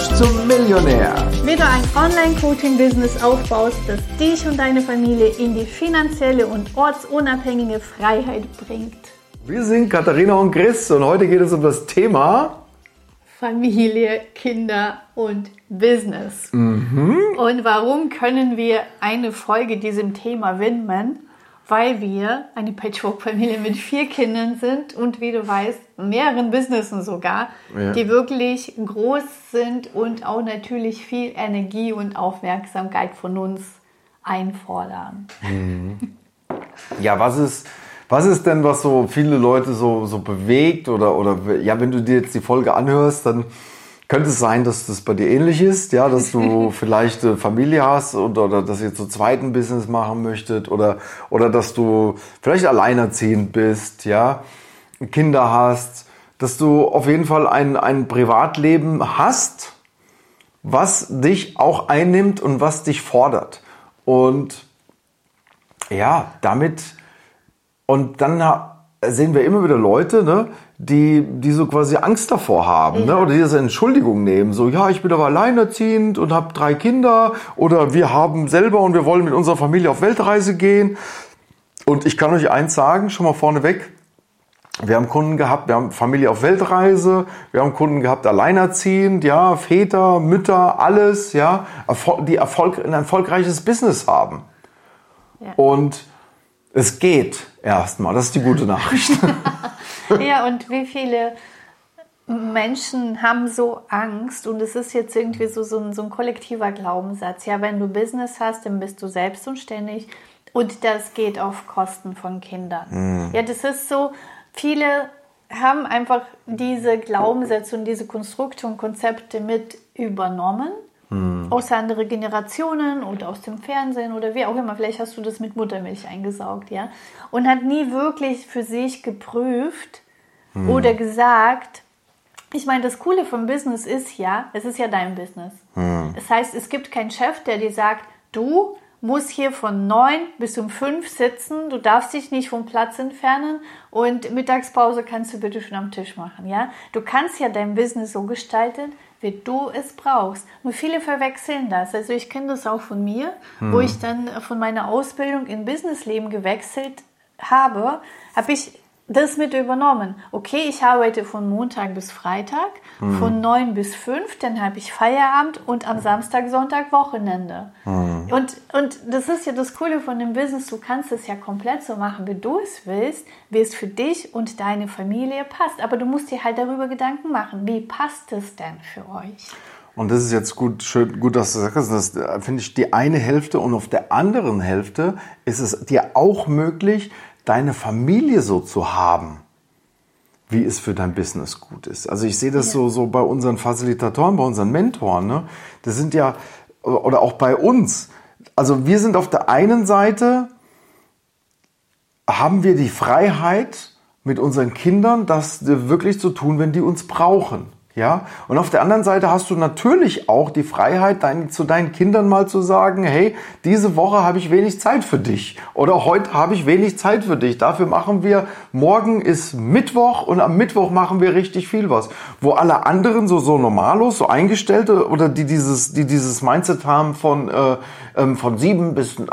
Coach zum Millionär. Wie du ein Online-Coaching-Business aufbaust, das dich und deine Familie in die finanzielle und ortsunabhängige Freiheit bringt. Wir sind Katharina und Chris und heute geht es um das Thema Familie, Kinder und Business. Mhm. Und warum können wir eine Folge diesem Thema widmen? Weil wir eine Patchwork-Familie mit vier Kindern sind und wie du weißt, mehreren Businessen sogar, ja. die wirklich groß sind und auch natürlich viel Energie und Aufmerksamkeit von uns einfordern. Mhm. Ja, was ist, was ist denn, was so viele Leute so, so bewegt oder, oder ja, wenn du dir jetzt die Folge anhörst, dann könnte es sein, dass das bei dir ähnlich ist, ja, dass du vielleicht eine Familie hast oder, oder dass ihr zu zweiten Business machen möchtet oder, oder dass du vielleicht alleinerziehend bist, ja, Kinder hast, dass du auf jeden Fall ein, ein Privatleben hast, was dich auch einnimmt und was dich fordert. Und ja, damit, und dann sehen wir immer wieder Leute, ne, die, die so quasi Angst davor haben, ne? ja. ne? oder die das Entschuldigung nehmen. So, ja, ich bin aber alleinerziehend und habe drei Kinder oder wir haben selber und wir wollen mit unserer Familie auf Weltreise gehen. Und ich kann euch eins sagen, schon mal vorneweg, wir haben Kunden gehabt, wir haben Familie auf Weltreise, wir haben Kunden gehabt, alleinerziehend, ja, Väter, Mütter, alles, ja, die Erfolg, ein erfolgreiches Business haben. Ja. Und es geht erstmal, das ist die gute Nachricht. ja, und wie viele Menschen haben so Angst und es ist jetzt irgendwie so, so, ein, so ein kollektiver Glaubenssatz. Ja, wenn du Business hast, dann bist du selbstständig und das geht auf Kosten von Kindern. Mhm. Ja, das ist so, viele haben einfach diese Glaubenssätze und diese Konstrukte und Konzepte mit übernommen hm. Aus anderen Generationen oder aus dem Fernsehen oder wie auch immer. Vielleicht hast du das mit Muttermilch eingesaugt, ja. Und hat nie wirklich für sich geprüft hm. oder gesagt, ich meine, das Coole vom Business ist ja, es ist ja dein Business. Hm. Das heißt, es gibt keinen Chef, der dir sagt, du musst hier von neun bis um fünf sitzen, du darfst dich nicht vom Platz entfernen und Mittagspause kannst du bitte schon am Tisch machen, ja? Du kannst ja dein Business so gestalten, wie du es brauchst. Nur viele verwechseln das. Also ich kenne das auch von mir, hm. wo ich dann von meiner Ausbildung in Businessleben gewechselt habe, habe ich das mit übernommen. Okay, ich arbeite von Montag bis Freitag, mhm. von 9 bis 5, dann habe ich Feierabend und am Samstag, Sonntag Wochenende. Mhm. Und, und das ist ja das Coole von dem Business, du kannst es ja komplett so machen, wie du es willst, wie es für dich und deine Familie passt. Aber du musst dir halt darüber Gedanken machen, wie passt es denn für euch? Und das ist jetzt gut, schön, gut, dass du sagst, das äh, finde ich die eine Hälfte und auf der anderen Hälfte ist es dir auch möglich, deine Familie so zu haben, wie es für dein Business gut ist. Also ich sehe das ja. so, so bei unseren Facilitatoren, bei unseren Mentoren. Ne? Das sind ja, oder auch bei uns. Also wir sind auf der einen Seite, haben wir die Freiheit, mit unseren Kindern das wirklich zu tun, wenn die uns brauchen. Ja, und auf der anderen Seite hast du natürlich auch die Freiheit, dein, zu deinen Kindern mal zu sagen, hey, diese Woche habe ich wenig Zeit für dich oder heute habe ich wenig Zeit für dich. Dafür machen wir, morgen ist Mittwoch und am Mittwoch machen wir richtig viel was. Wo alle anderen so, so normalos, so Eingestellte oder die dieses, die dieses Mindset haben von, äh, ähm, von 7 bis, äh,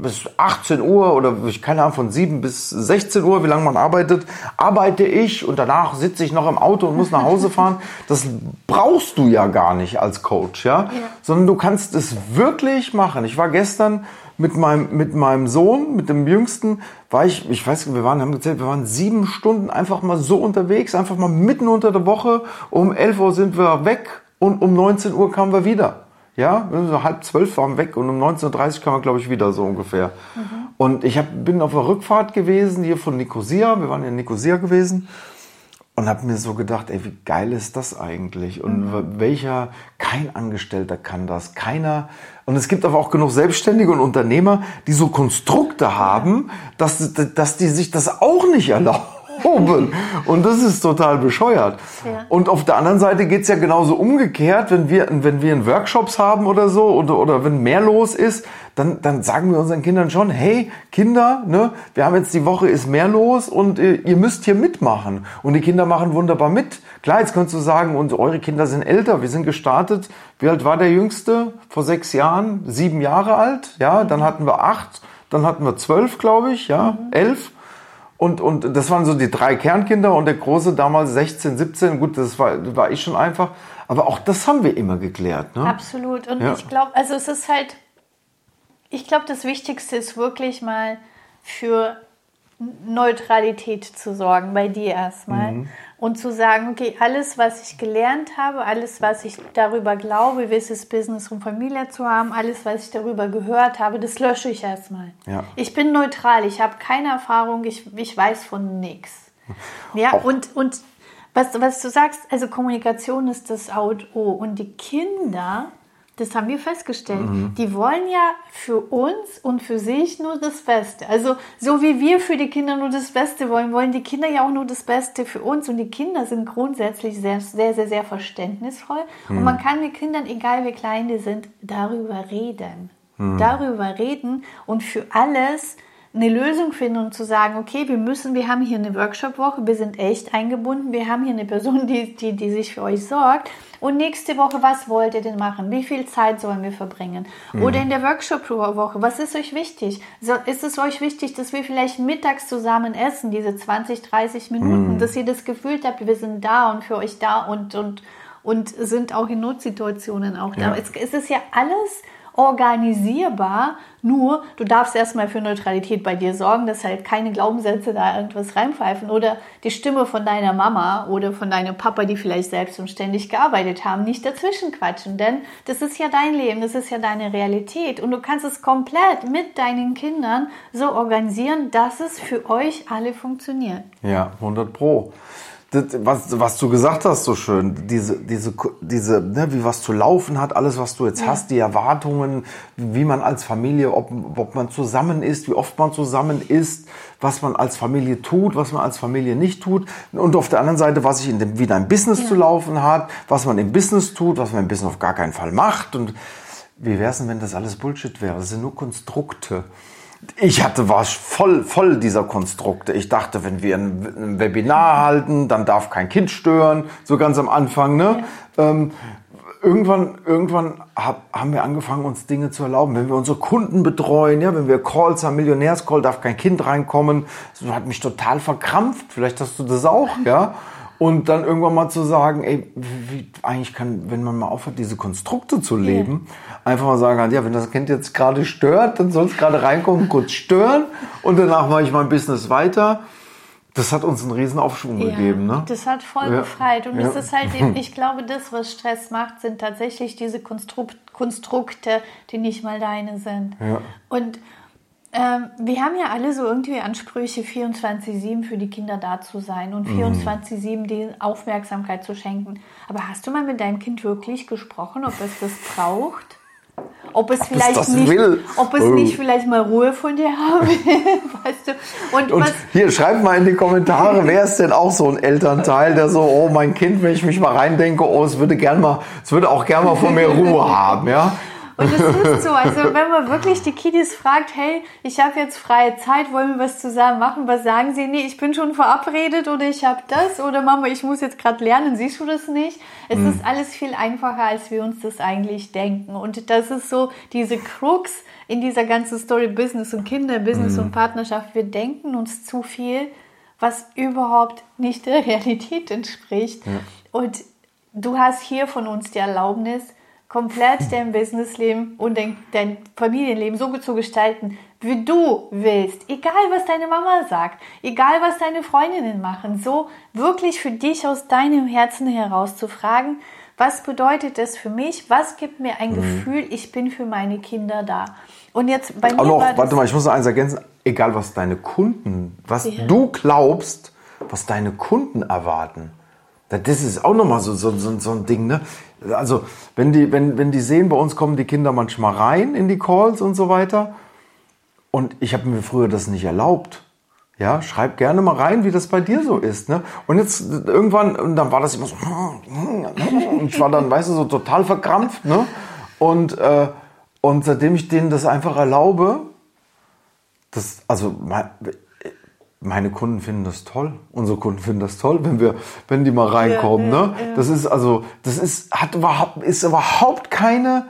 bis 18 Uhr oder ich keine Ahnung, von 7 bis 16 Uhr, wie lange man arbeitet, arbeite ich und danach sitze ich noch im Auto und muss nach Hause fahren. Das brauchst du ja gar nicht als Coach, ja? ja. Sondern du kannst es wirklich machen. Ich war gestern mit meinem, mit meinem Sohn, mit dem Jüngsten, war ich, ich weiß, wir waren, haben gezählt, wir waren sieben Stunden einfach mal so unterwegs, einfach mal mitten unter der Woche. Um 11 Uhr sind wir weg und um 19 Uhr kamen wir wieder. Ja, so halb zwölf waren wir weg und um 19.30 Uhr kamen wir, glaube ich, wieder so ungefähr. Mhm. Und ich hab, bin auf der Rückfahrt gewesen, hier von Nicosia, wir waren in Nicosia gewesen und habe mir so gedacht, ey, wie geil ist das eigentlich? Und mhm. welcher, kein Angestellter kann das, keiner. Und es gibt aber auch genug Selbstständige und Unternehmer, die so Konstrukte haben, dass, dass die sich das auch nicht erlauben. Oben. Und das ist total bescheuert. Ja. Und auf der anderen Seite geht's ja genauso umgekehrt, wenn wir, wenn wir in Workshops haben oder so, oder, oder wenn mehr los ist, dann, dann sagen wir unseren Kindern schon, hey, Kinder, ne, wir haben jetzt die Woche ist mehr los und äh, ihr müsst hier mitmachen. Und die Kinder machen wunderbar mit. Klar, jetzt könntest du sagen, und eure Kinder sind älter, wir sind gestartet. Wie alt war der Jüngste? Vor sechs Jahren? Sieben Jahre alt? Ja, dann hatten wir acht, dann hatten wir zwölf, glaube ich, ja, elf. Und, und das waren so die drei Kernkinder und der Große damals 16, 17. Gut, das war, war ich schon einfach. Aber auch das haben wir immer geklärt. Ne? Absolut. Und Ja. ich glaube, also es ist halt, ich glaube, das Wichtigste ist wirklich mal für Neutralität zu sorgen, bei dir erstmal. Mhm. Und zu sagen, okay, alles, was ich gelernt habe, alles, was ich darüber glaube, wie es ist, Business und Familie zu haben, alles, was ich darüber gehört habe, das lösche ich erstmal. Ja. Ich bin neutral, ich habe keine Erfahrung, ich, ich weiß von nichts. Ja, Auch- und, und was, was du sagst, also Kommunikation ist das A und O. Und die Kinder, das haben wir festgestellt, die wollen ja für uns und für sich nur das Beste. Also so wie wir für die Kinder nur das Beste wollen, wollen die Kinder ja auch nur das Beste für uns. Und die Kinder sind grundsätzlich sehr, sehr, sehr, sehr verständnisvoll. Und man kann mit Kindern, egal wie klein die sind, darüber reden. Darüber reden und für alles eine Lösung finden und zu sagen, okay, wir müssen, wir haben hier eine Workshop-Woche, wir sind echt eingebunden, wir haben hier eine Person, die, die, die sich für euch sorgt. Und nächste Woche, was wollt ihr denn machen? Wie viel Zeit sollen wir verbringen? Oder in der Workshop-Woche, was ist euch wichtig? So, ist es euch wichtig, dass wir vielleicht mittags zusammen essen, diese 20, 30 Minuten, dass ihr das Gefühl habt, wir sind da und für euch da und, und, und sind auch in Notsituationen auch da. Ja. Es, es ist ja alles organisierbar, nur du darfst erstmal für Neutralität bei dir sorgen, dass halt keine Glaubenssätze da irgendwas reinpfeifen oder die Stimme von deiner Mama oder von deinem Papa, die vielleicht selbstständig gearbeitet haben, nicht dazwischen quatschen, denn das ist ja dein Leben, das ist ja deine Realität und du kannst es komplett mit deinen Kindern so organisieren, dass es für euch alle funktioniert. Ja, 100 Pro. Das, was, was du gesagt hast, so schön, diese, diese, diese, ne, wie was zu laufen hat, alles, was du jetzt hast, die Erwartungen, wie man als Familie, ob, ob man zusammen ist, wie oft man zusammen ist, was man als Familie tut, was man als Familie nicht tut. Und auf der anderen Seite, was sich in dem, wie dein Business zu laufen hat, was man im Business tut, was man im Business auf gar keinen Fall macht. Und wie wäre es denn, wenn das alles Bullshit wäre? Das sind nur Konstrukte. Ich hatte, war voll, voll dieser Konstrukte. Ich dachte, wenn wir ein, Webinar halten, dann darf kein Kind stören, so ganz am Anfang, ne? Ähm, irgendwann, irgendwann hab, haben wir angefangen, uns Dinge zu erlauben. Wenn wir unsere Kunden betreuen, ja, wenn wir Calls haben, Millionärscall, darf kein Kind reinkommen. Das hat mich total verkrampft. Vielleicht hast du das auch, ja? Und dann irgendwann mal zu sagen, ey, wie, eigentlich kann, wenn man mal aufhört, diese Konstrukte zu leben, einfach mal sagen, ja, wenn das Kind jetzt gerade stört, dann soll es gerade reinkommen, kurz stören und danach mache ich mein Business weiter. Das hat uns einen riesen Aufschwung gegeben, ne? Das hat voll Ja. befreit. Und Ja. es ist halt eben, ich glaube, das, was Stress macht, sind tatsächlich diese Konstrukt, Konstrukte, die nicht mal deine sind. Ja. Und ähm, wir haben ja alle so irgendwie Ansprüche, 24-7 für die Kinder da zu sein und Mhm. 24-7 die Aufmerksamkeit zu schenken. Aber hast du mal mit deinem Kind wirklich gesprochen, ob es das braucht? Ob es vielleicht das nicht, will? ob es Oh. nicht vielleicht mal Ruhe von dir haben will, weißt du? Und, Und was, hier, schreibt mal in die Kommentare, wer ist denn auch so ein Elternteil, der so, oh, mein Kind, wenn ich mich mal reindenke, oh, es würde gern mal, es würde auch gern mal von mir Ruhe haben, ja? Und es ist so, also wenn man wirklich die Kiddies fragt, hey, ich habe jetzt freie Zeit, wollen wir was zusammen machen? Was sagen sie? Nee, ich bin schon verabredet oder ich habe das oder Mama, ich muss jetzt gerade lernen, siehst du das nicht? Es ist alles viel einfacher, als wir uns das eigentlich denken. Und das ist so diese Krux in dieser ganzen Story Business und Kinder, Business und Partnerschaft. Wir denken uns zu viel, was überhaupt nicht der Realität entspricht. Und du hast hier von uns die Erlaubnis, komplett dein Businessleben und dein, dein Familienleben so zu gestalten, wie du willst. Egal, was deine Mama sagt, egal, was deine Freundinnen machen. So wirklich für dich aus deinem Herzen heraus zu fragen, was bedeutet das für mich? Was gibt mir Mhm. ein Gefühl, ich bin für meine Kinder da? Und jetzt bei mir Auch noch, warte mal, ich muss noch eins ergänzen. Egal, was deine Kunden, was Ja. du glaubst, was deine Kunden erwarten. Das ist auch nochmal so, so, so, so ein Ding, ne? Also, wenn die, wenn, wenn die sehen, bei uns kommen die Kinder manchmal rein in die Calls und so weiter. Und ich habe mir früher das nicht erlaubt. Ja, schreib gerne mal rein, wie das bei dir so ist. Ne? Und jetzt irgendwann, und dann war das immer so, und ich war dann, weißt du, so total verkrampft. Ne? Und, äh, und seitdem ich denen das einfach erlaube, das, also meine Kunden finden das toll. Unsere Kunden finden das toll, wenn wir, wenn die mal reinkommen. Ja, ja, ne? Ja. Das ist also, das ist, hat überhaupt, ist überhaupt keine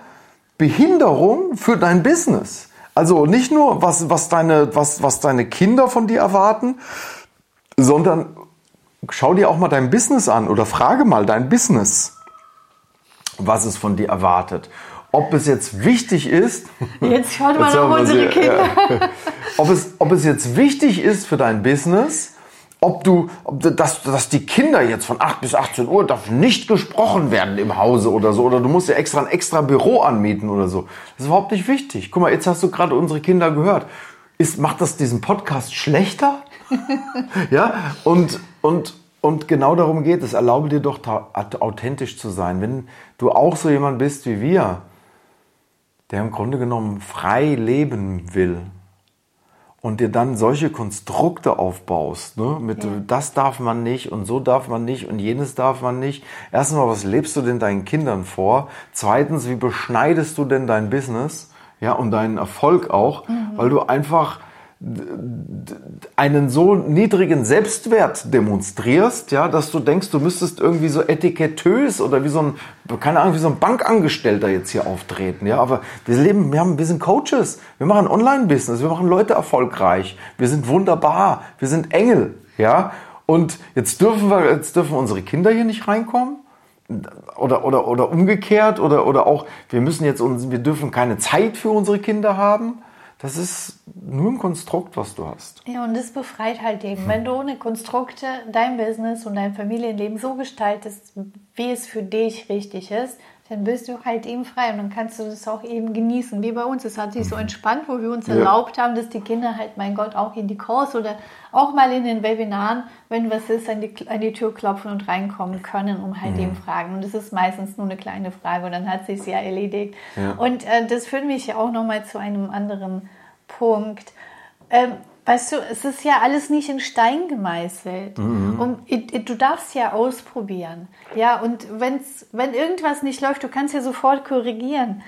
Behinderung für dein Business. Also nicht nur, was, was, deine, was, was deine Kinder von dir erwarten, sondern schau dir auch mal dein Business an oder frage mal dein Business, was es von dir erwartet. Ob es jetzt wichtig ist. Jetzt schaut mal auf unsere Kinder. Ja, ob, es, ob es jetzt wichtig ist für dein Business, ob du, ob, dass, dass die Kinder jetzt von 8 bis 18 Uhr darf nicht gesprochen werden im Hause oder so, oder du musst dir extra ein extra Büro anmieten oder so. Das ist überhaupt nicht wichtig. Guck mal, jetzt hast du gerade unsere Kinder gehört. Ist, macht das diesen Podcast schlechter? ja, und, und, und genau darum geht es. Erlaube dir doch authentisch zu sein. Wenn du auch so jemand bist wie wir, der im Grunde genommen frei leben will, und dir dann solche Konstrukte aufbaust, ne? mit ja. das darf man nicht und so darf man nicht und jenes darf man nicht. Erstens mal, was lebst du denn deinen Kindern vor? Zweitens, wie beschneidest du denn dein Business? Ja, und deinen Erfolg auch, mhm. weil du einfach einen so niedrigen Selbstwert demonstrierst, ja, dass du denkst, du müsstest irgendwie so etikettös oder wie so ein, keine Ahnung, wie so ein Bankangestellter jetzt hier auftreten, ja, aber wir leben, wir haben, wir sind Coaches, wir machen Online-Business, wir machen Leute erfolgreich, wir sind wunderbar, wir sind Engel, ja, und jetzt dürfen wir, jetzt dürfen unsere Kinder hier nicht reinkommen, oder, oder, oder umgekehrt? Oder, oder auch, wir müssen jetzt uns, wir dürfen keine Zeit für unsere Kinder haben, das ist nur ein Konstrukt, was du hast. Ja, und das befreit halt eben. Wenn du ohne Konstrukte dein Business und dein Familienleben so gestaltest, wie es für dich richtig ist, dann bist du halt eben frei und dann kannst du das auch eben genießen. Wie bei uns. Es hat sich so mhm. entspannt, wo wir uns ja. erlaubt haben, dass die Kinder halt, mein Gott, auch in die Kurs oder auch mal in den Webinaren, wenn was ist, an die, an die Tür klopfen und reinkommen können, um halt mhm. eben Fragen. Und das ist meistens nur eine kleine Frage und dann hat sich ja erledigt. Ja. Und äh, das führt mich ja auch nochmal zu einem anderen Punkt. Ähm, Weißt du, es ist ja alles nicht in Stein gemeißelt. Mhm. Und du darfst ja ausprobieren. Ja, und wenn's, wenn irgendwas nicht läuft, du kannst ja sofort korrigieren.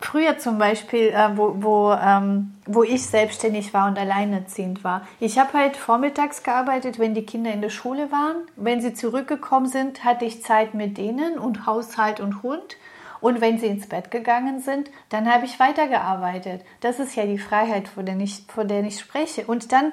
Früher zum Beispiel, äh, wo, wo, ähm, wo ich selbstständig war und alleinerziehend war. Ich habe halt vormittags gearbeitet, wenn die Kinder in der Schule waren. Wenn sie zurückgekommen sind, hatte ich Zeit mit denen und Haushalt und Hund. Und wenn sie ins Bett gegangen sind, dann habe ich weitergearbeitet. Das ist ja die Freiheit, von der ich, von der ich spreche. Und dann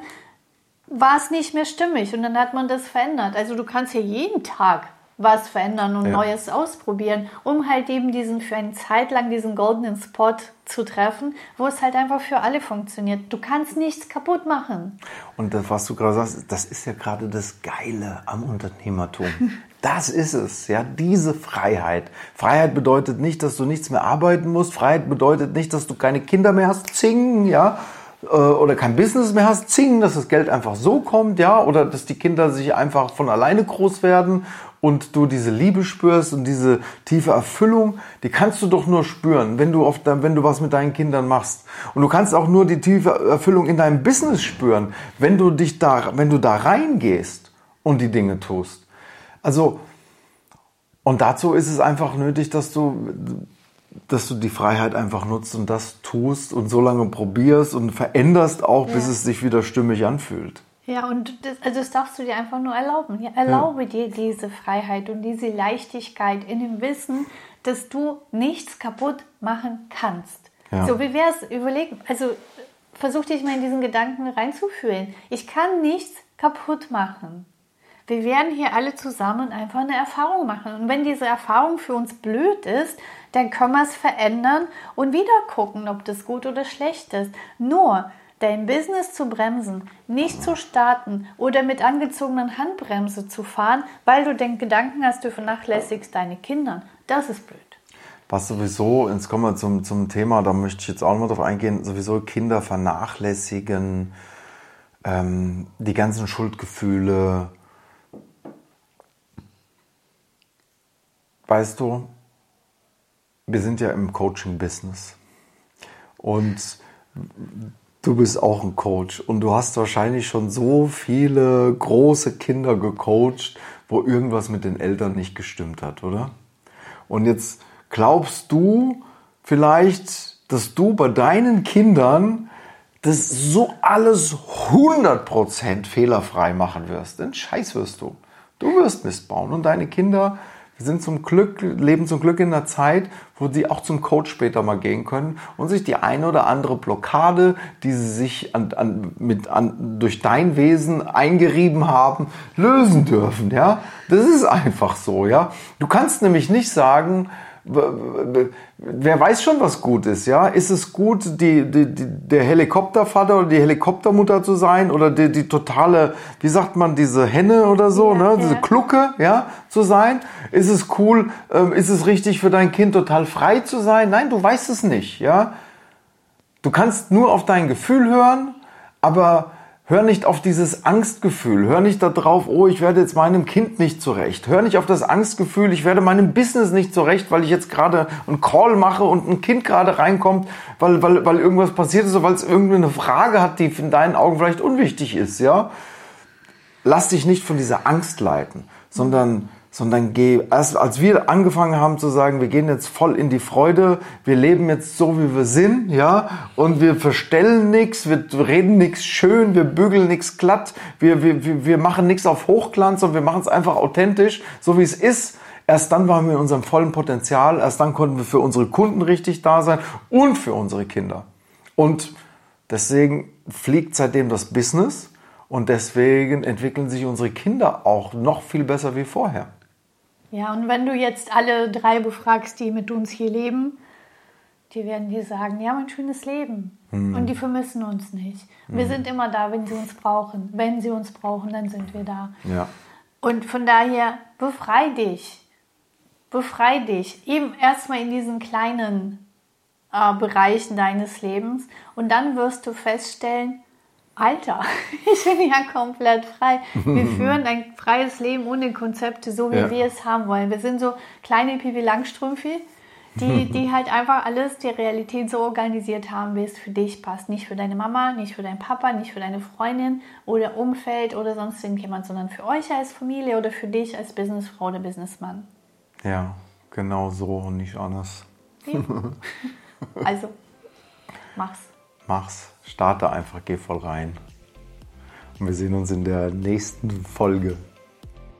war es nicht mehr stimmig und dann hat man das verändert. Also du kannst ja jeden Tag was verändern und ja. Neues ausprobieren, um halt eben diesen für eine Zeit lang diesen goldenen Spot zu treffen, wo es halt einfach für alle funktioniert. Du kannst nichts kaputt machen. Und das, was du gerade sagst, das ist ja gerade das Geile am Unternehmertum. Das ist es, ja, diese Freiheit. Freiheit bedeutet nicht, dass du nichts mehr arbeiten musst. Freiheit bedeutet nicht, dass du keine Kinder mehr hast, zing, ja, äh, oder kein Business mehr hast, zing, dass das Geld einfach so kommt, ja, oder dass die Kinder sich einfach von alleine groß werden und du diese Liebe spürst und diese tiefe Erfüllung, die kannst du doch nur spüren, wenn du, auf, wenn du was mit deinen Kindern machst. Und du kannst auch nur die tiefe Erfüllung in deinem Business spüren, wenn du dich da, wenn du da reingehst und die Dinge tust. Also, und dazu ist es einfach nötig, dass du, dass du die Freiheit einfach nutzt und das tust und so lange probierst und veränderst auch, ja. bis es sich wieder stimmig anfühlt. Ja, und das, also das darfst du dir einfach nur erlauben. Ja, erlaube ja. dir diese Freiheit und diese Leichtigkeit in dem Wissen, dass du nichts kaputt machen kannst. Ja. So, wie wäre es, überlegen, also versuch dich mal in diesen Gedanken reinzufühlen. Ich kann nichts kaputt machen. Wir werden hier alle zusammen einfach eine Erfahrung machen. Und wenn diese Erfahrung für uns blöd ist, dann können wir es verändern und wieder gucken, ob das gut oder schlecht ist. Nur, dein Business zu bremsen, nicht zu starten oder mit angezogenen Handbremse zu fahren, weil du den Gedanken hast, du vernachlässigst deine Kinder. Das ist blöd. Was sowieso, jetzt kommen wir zum, zum Thema, da möchte ich jetzt auch noch drauf eingehen, sowieso Kinder vernachlässigen, ähm, die ganzen Schuldgefühle. Weißt du, wir sind ja im Coaching-Business. Und Du bist auch ein Coach und du hast wahrscheinlich schon so viele große Kinder gecoacht, wo irgendwas mit den Eltern nicht gestimmt hat, oder? Und jetzt glaubst du vielleicht, dass du bei deinen Kindern das so alles 100% fehlerfrei machen wirst. Denn Scheiß wirst du. Du wirst Mist bauen und deine Kinder sind zum Glück, leben zum Glück in einer Zeit, wo sie auch zum Coach später mal gehen können und sich die eine oder andere Blockade, die sie sich an, an, mit, an, durch dein Wesen eingerieben haben, lösen dürfen. Ja, das ist einfach so. Ja, du kannst nämlich nicht sagen, wer weiß schon, was gut ist, ja? Ist es gut, die, die, die, der Helikoptervater oder die Helikoptermutter zu sein oder die, die totale, wie sagt man, diese Henne oder so, ja, ne? Ja. Diese Klucke, ja, zu sein? Ist es cool, ähm, ist es richtig für dein Kind total frei zu sein? Nein, du weißt es nicht, ja? Du kannst nur auf dein Gefühl hören, aber Hör nicht auf dieses Angstgefühl. Hör nicht darauf, oh, ich werde jetzt meinem Kind nicht zurecht. Hör nicht auf das Angstgefühl, ich werde meinem Business nicht zurecht, weil ich jetzt gerade einen Call mache und ein Kind gerade reinkommt, weil, weil, weil irgendwas passiert ist oder weil es irgendeine Frage hat, die in deinen Augen vielleicht unwichtig ist, ja. Lass dich nicht von dieser Angst leiten, sondern sondern geh, erst als wir angefangen haben zu sagen, wir gehen jetzt voll in die Freude, wir leben jetzt so, wie wir sind, ja, und wir verstellen nichts, wir reden nichts schön, wir bügeln nichts glatt, wir, wir, wir machen nichts auf Hochglanz, sondern wir machen es einfach authentisch, so wie es ist. Erst dann waren wir in unserem vollen Potenzial, erst dann konnten wir für unsere Kunden richtig da sein und für unsere Kinder. Und deswegen fliegt seitdem das Business und deswegen entwickeln sich unsere Kinder auch noch viel besser wie vorher. Ja, und wenn du jetzt alle drei befragst, die mit uns hier leben, die werden dir sagen, ja, mein schönes Leben. Hm. Und die vermissen uns nicht. Wir hm. sind immer da, wenn sie uns brauchen. Wenn sie uns brauchen, dann sind wir da. Ja. Und von daher, befrei dich. Befrei dich. Eben erstmal in diesen kleinen äh, Bereichen deines Lebens. Und dann wirst du feststellen, Alter, ich bin ja komplett frei. Wir führen ein freies Leben ohne Konzepte, so wie ja. wir es haben wollen. Wir sind so kleine Pipi Langstrümpfe, die, die halt einfach alles, die Realität so organisiert haben, wie es für dich passt. Nicht für deine Mama, nicht für deinen Papa, nicht für deine Freundin oder Umfeld oder sonst irgendjemand, sondern für euch als Familie oder für dich als Businessfrau oder Businessmann. Ja, genau so und nicht anders. Ja. Also, mach's. Mach's. Starte einfach, geh voll rein. Und wir sehen uns in der nächsten Folge.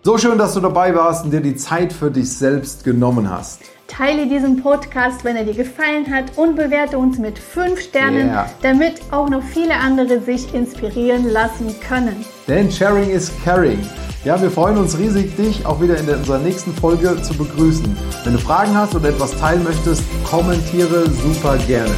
So schön, dass du dabei warst und dir die Zeit für dich selbst genommen hast. Teile diesen Podcast, wenn er dir gefallen hat und bewerte uns mit 5 Sternen, yeah. damit auch noch viele andere sich inspirieren lassen können. Denn Sharing is Caring. Ja, wir freuen uns riesig, dich auch wieder in unserer nächsten Folge zu begrüßen. Wenn du Fragen hast oder etwas teilen möchtest, kommentiere super gerne.